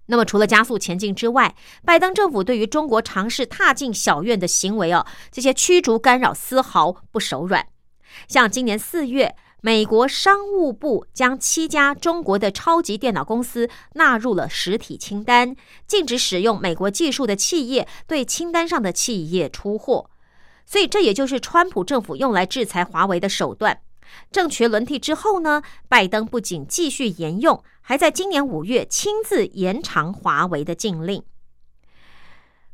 那么，除了加速前进之外，拜登政府对于中国尝试踏进小院的行为哦，这些驱逐干扰丝毫不手软。像今年四月，美国商务部将七家中国的超级电脑公司纳入了实体清单，禁止使用美国技术的企业对清单上的企业出货。所以，这也就是川普政府用来制裁华为的手段。政权轮替之后呢，拜登不仅继续沿用，还在今年五月亲自延长华为的禁令。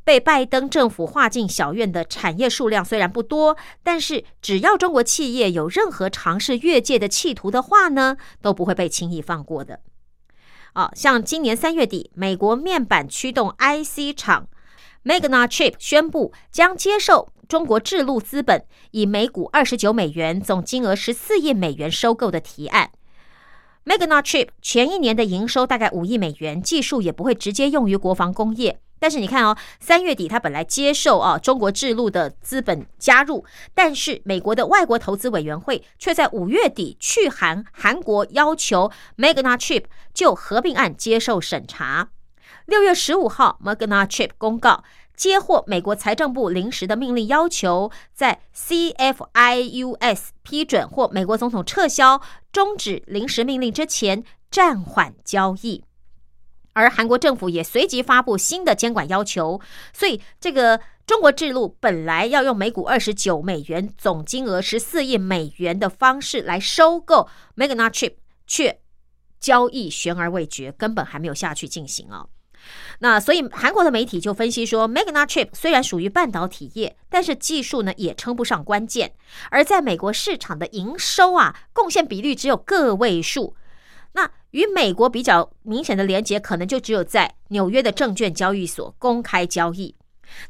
被拜登政府划进小院的产业数量虽然不多，但是只要中国企业有任何尝试越界的企图的话呢，都不会被轻易放过的。啊，像今年三月底，美国面板驱动 IC 厂 Magnachip 宣布将接受中国智路资本以每股二十九美元、总金额十四亿美元收购的提案。Magnachip 前一年的营收大概五亿美元，技术也不会直接用于国防工业。但是你看哦，三月底他本来接受啊中国制路的资本加入，但是美国的外国投资委员会却在五月底去函韩国，要求 Magnachip 就合并案接受审查。六月十五号，Magnachip 公告接获美国财政部临时的命令，要求在 CFIUS 批准或美国总统撤销终止临时命令之前暂缓交易。而韩国政府也随即发布新的监管要求，所以这个中国制路本来要用每股二十九美元、总金额十四亿美元的方式来收购 Magnachip，却交易悬而未决，根本还没有下去进行啊。那所以韩国的媒体就分析说，Magnachip 虽然属于半导体业，但是技术呢也称不上关键，而在美国市场的营收啊贡献比率只有个位数。那与美国比较明显的连接，可能就只有在纽约的证券交易所公开交易。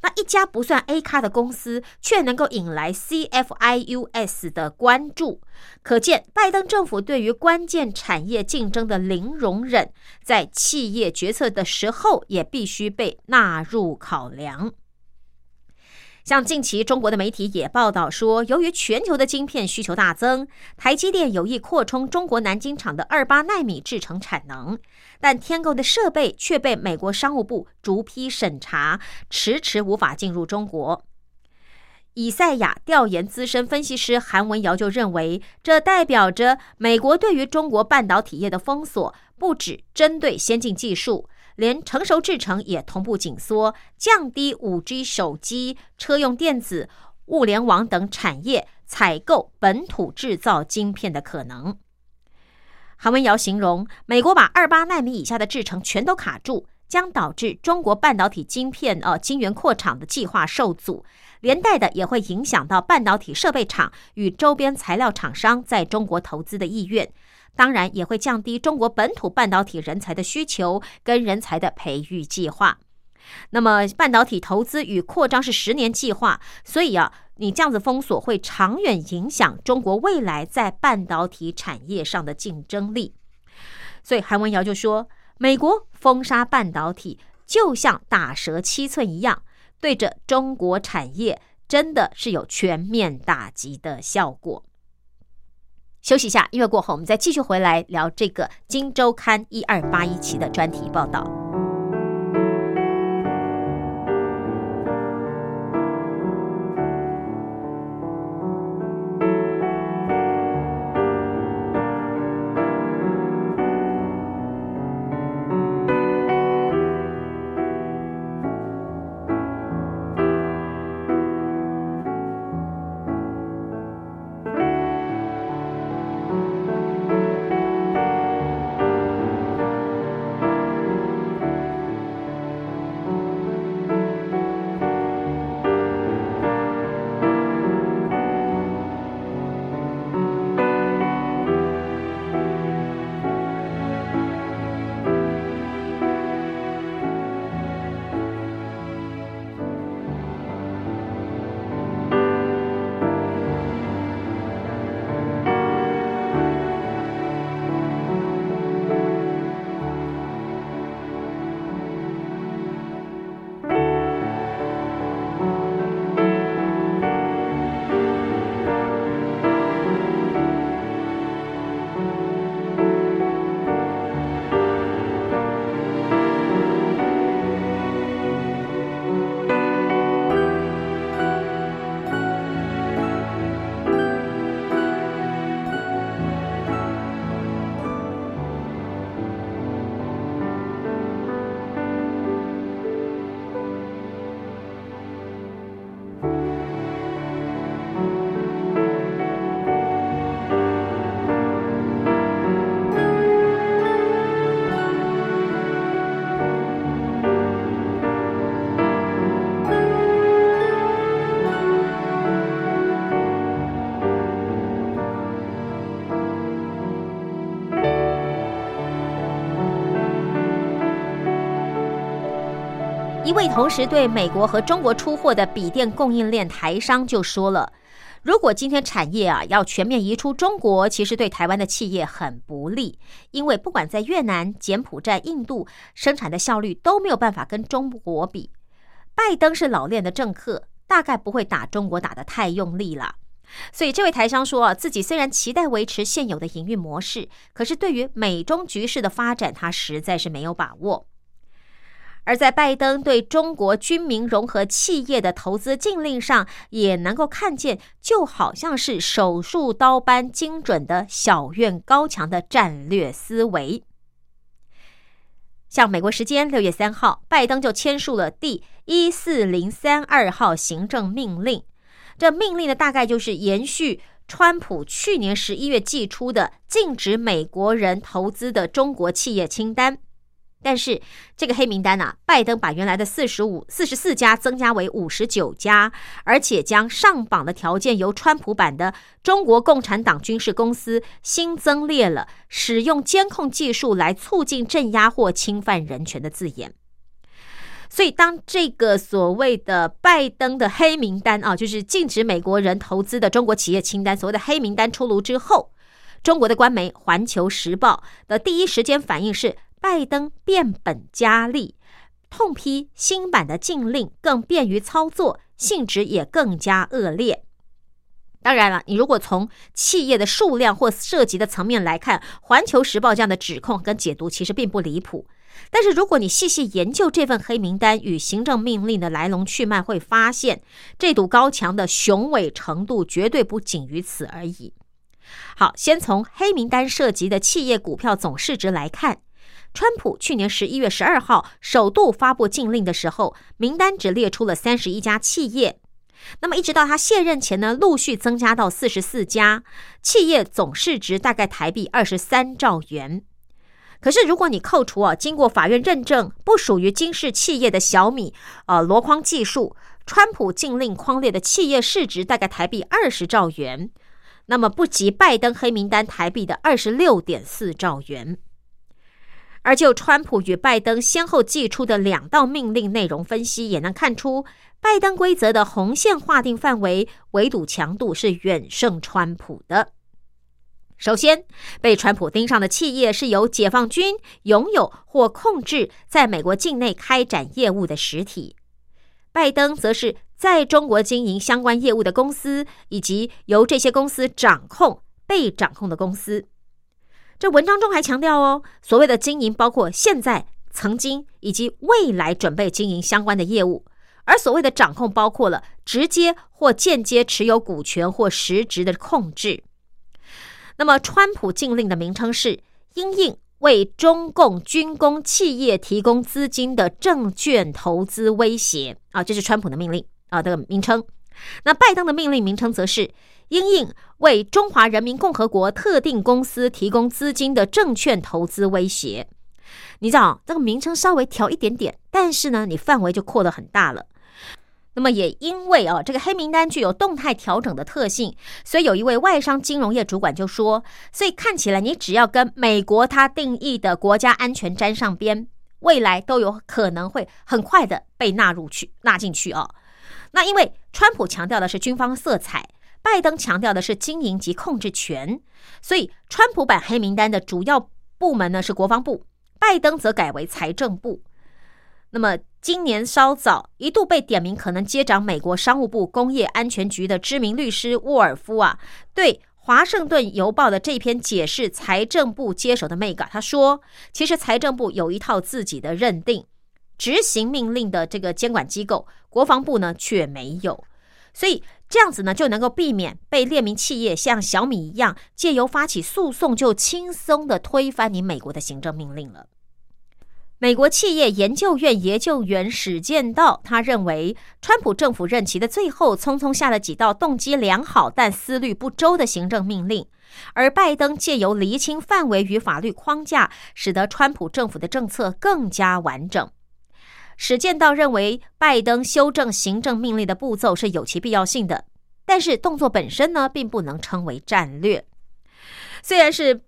那一家不算 A 咖的公司，却能够引来 CFIUS 的关注，可见拜登政府对于关键产业竞争的零容忍，在企业决策的时候也必须被纳入考量。像近期中国的媒体也报道说，由于全球的晶片需求大增，台积电有意扩充中国南京厂的二八纳米制程产能，但添购的设备却被美国商务部逐批审查，迟迟无法进入中国。以赛亚调研资深分析师韩文尧就认为，这代表着美国对于中国半导体业的封锁，不只针对先进技术。连成熟制程也同步紧缩，降低五 G 手机、车用电子、物联网等产业采购本土制造晶片的可能。韩文尧形容，美国把二八纳米以下的制程全都卡住，将导致中国半导体晶片呃晶圆扩厂的计划受阻，连带的也会影响到半导体设备厂与周边材料厂商在中国投资的意愿。当然也会降低中国本土半导体人才的需求跟人才的培育计划。那么半导体投资与扩张是十年计划，所以啊，你这样子封锁会长远影响中国未来在半导体产业上的竞争力。所以韩文尧就说，美国封杀半导体就像打蛇七寸一样，对着中国产业真的是有全面打击的效果。休息一下，音乐过后，我们再继续回来聊这个《金周刊》一二八一期的专题报道。一位同时对美国和中国出货的笔电供应链台商就说了：“如果今天产业啊要全面移出中国，其实对台湾的企业很不利，因为不管在越南、柬埔寨、印度，生产的效率都没有办法跟中国比。拜登是老练的政客，大概不会打中国打得太用力了。所以这位台商说啊，自己虽然期待维持现有的营运模式，可是对于美中局势的发展，他实在是没有把握。”而在拜登对中国军民融合企业的投资禁令上，也能够看见，就好像是手术刀般精准的小院高墙的战略思维。像美国时间六月三号，拜登就签署了第一四零三二号行政命令。这命令呢，大概就是延续川普去年十一月寄出的禁止美国人投资的中国企业清单。但是这个黑名单啊，拜登把原来的四十五、四十四家增加为五十九家，而且将上榜的条件由川普版的中国共产党军事公司新增列了使用监控技术来促进镇压或侵犯人权的字眼。所以，当这个所谓的拜登的黑名单啊，就是禁止美国人投资的中国企业清单，所谓的黑名单出炉之后，中国的官媒《环球时报》的第一时间反应是，拜登变本加厉，痛批新版的禁令更便于操作，性质也更加恶劣。当然了，你如果从企业的数量或涉及的层面来看，《环球时报》这样的指控跟解读其实并不离谱。但是，如果你细细研究这份黑名单与行政命令的来龙去脉，会发现这堵高墙的雄伟程度绝对不仅于此而已。好，先从黑名单涉及的企业股票总市值来看，川普去年十一月十二号首度发布禁令的时候，名单只列出了三十一家企业。那么，一直到他卸任前呢，陆续增加到四十四家企业，总市值大概台币二十三兆元。可是，如果你扣除啊，经过法院认证不属于金氏企业的小米，呃，箩筐技术，川普禁令框列的企业市值大概台币二十兆元，那么不及拜登黑名单台币的二十六点四兆元。而就川普与拜登先后寄出的两道命令内容分析，也能看出拜登规则的红线划定范围、围堵强度是远胜川普的。首先，被川普盯上的企业是由解放军拥有或控制在美国境内开展业务的实体；拜登则是在中国经营相关业务的公司，以及由这些公司掌控、被掌控的公司。这文章中还强调哦，所谓的经营包括现在、曾经以及未来准备经营相关的业务，而所谓的掌控包括了直接或间接持有股权或实质的控制。那么，川普禁令的名称是“因应为中共军工企业提供资金的证券投资威胁”啊，这是川普的命令啊，这个名称。那拜登的命令名称则是“因应为中华人民共和国特定公司提供资金的证券投资威胁”。你知道这个名称稍微调一点点，但是呢，你范围就扩得很大了。那么也因为啊，这个黑名单具有动态调整的特性，所以有一位外商金融业主管就说：“所以看起来，你只要跟美国他定义的国家安全沾上边，未来都有可能会很快的被纳入去纳进去哦。那因为川普强调的是军方色彩，拜登强调的是经营及控制权，所以川普版黑名单的主要部门呢是国防部，拜登则改为财政部。那么。今年稍早一度被点名可能接掌美国商务部工业安全局的知名律师沃尔夫啊，对《华盛顿邮报》的这篇解释财政部接手的 mega，他说，其实财政部有一套自己的认定，执行命令的这个监管机构，国防部呢却没有，所以这样子呢就能够避免被列明企业像小米一样，借由发起诉讼就轻松的推翻你美国的行政命令了。美国企业研究院研究员史建道，他认为，川普政府任期的最后，匆匆下了几道动机良好但思虑不周的行政命令，而拜登借由厘清范围与法律框架，使得川普政府的政策更加完整。史建道认为，拜登修正行政命令的步骤是有其必要性的，但是动作本身呢，并不能称为战略。虽然是。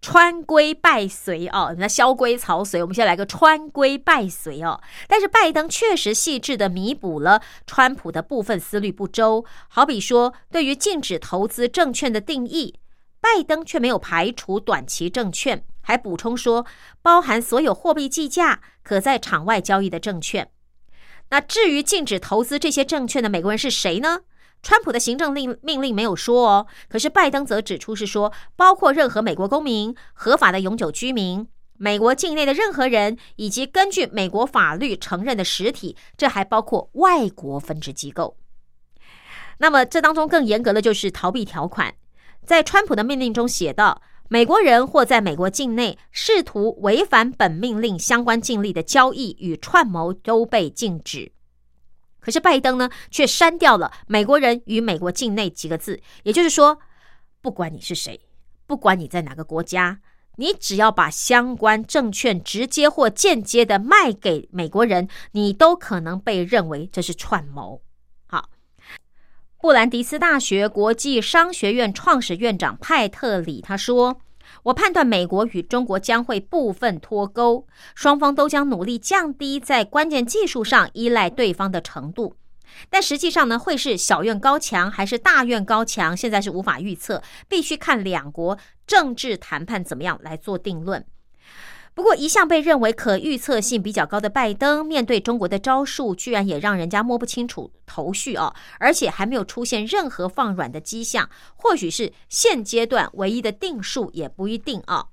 川规败随哦，那萧规曹随，我们先来个川规败随哦。但是拜登确实细致的弥补了川普的部分思虑不周，好比说对于禁止投资证券的定义，拜登却没有排除短期证券，还补充说包含所有货币计价可在场外交易的证券。那至于禁止投资这些证券的美国人是谁呢？川普的行政令命令没有说哦，可是拜登则指出是说，包括任何美国公民、合法的永久居民、美国境内的任何人，以及根据美国法律承认的实体，这还包括外国分支机构。那么这当中更严格的就是逃避条款，在川普的命令中写道，美国人或在美国境内试图违反本命令相关禁令的交易与串谋都被禁止。可是拜登呢，却删掉了“美国人与美国境内”几个字，也就是说，不管你是谁，不管你在哪个国家，你只要把相关证券直接或间接的卖给美国人，你都可能被认为这是串谋。布兰迪斯大学国际商学院创始院长派特里他说：“我判断美国与中国将会部分脱钩，双方都将努力降低在关键技术上依赖对方的程度。但实际上呢，会是小院高墙还是大院高墙，现在是无法预测，必须看两国政治谈判怎么样来做定论。不过，一向被认为可预测性比较高的拜登，面对中国的招数，居然也让人家摸不清楚头绪哦，而且还没有出现任何放软的迹象，或许是现阶段唯一的定数，也不一定啊。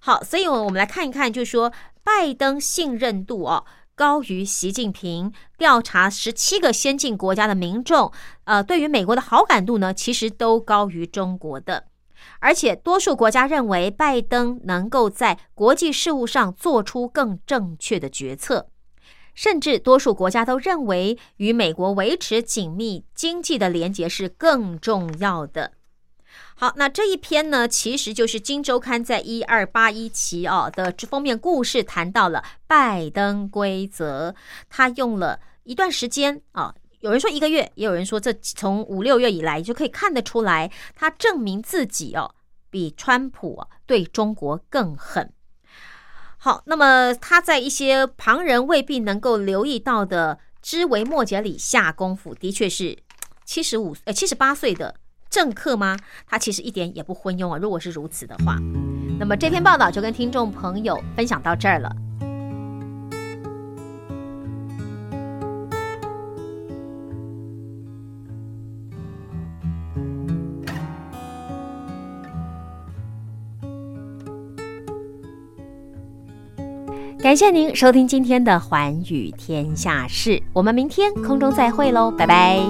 好，所以，我们来看一看，就是说，拜登信任度哦高于习近平。调查十七个先进国家的民众，呃，对于美国的好感度呢，其实都高于中国的。而且，多数国家认为拜登能够在国际事务上做出更正确的决策，甚至多数国家都认为与美国维持紧密经济的连结是更重要的。好，那这一篇呢，其实就是《金周刊》在一二八一期哦的封面故事，谈到了拜登规则，他用了一段时间啊。有人说一个月，也有人说这从五六月以来就可以看得出来，他证明自己哦比川普对中国更狠。好，那么他在一些旁人未必能够留意到的枝微末节里下功夫，的确是七十五呃七十八岁的政客吗？他其实一点也不昏庸啊。如果是如此的话，那么这篇报道就跟听众朋友分享到这儿了。感谢您收听今天的《寰宇天下事》，我们明天空中再会喽，拜拜。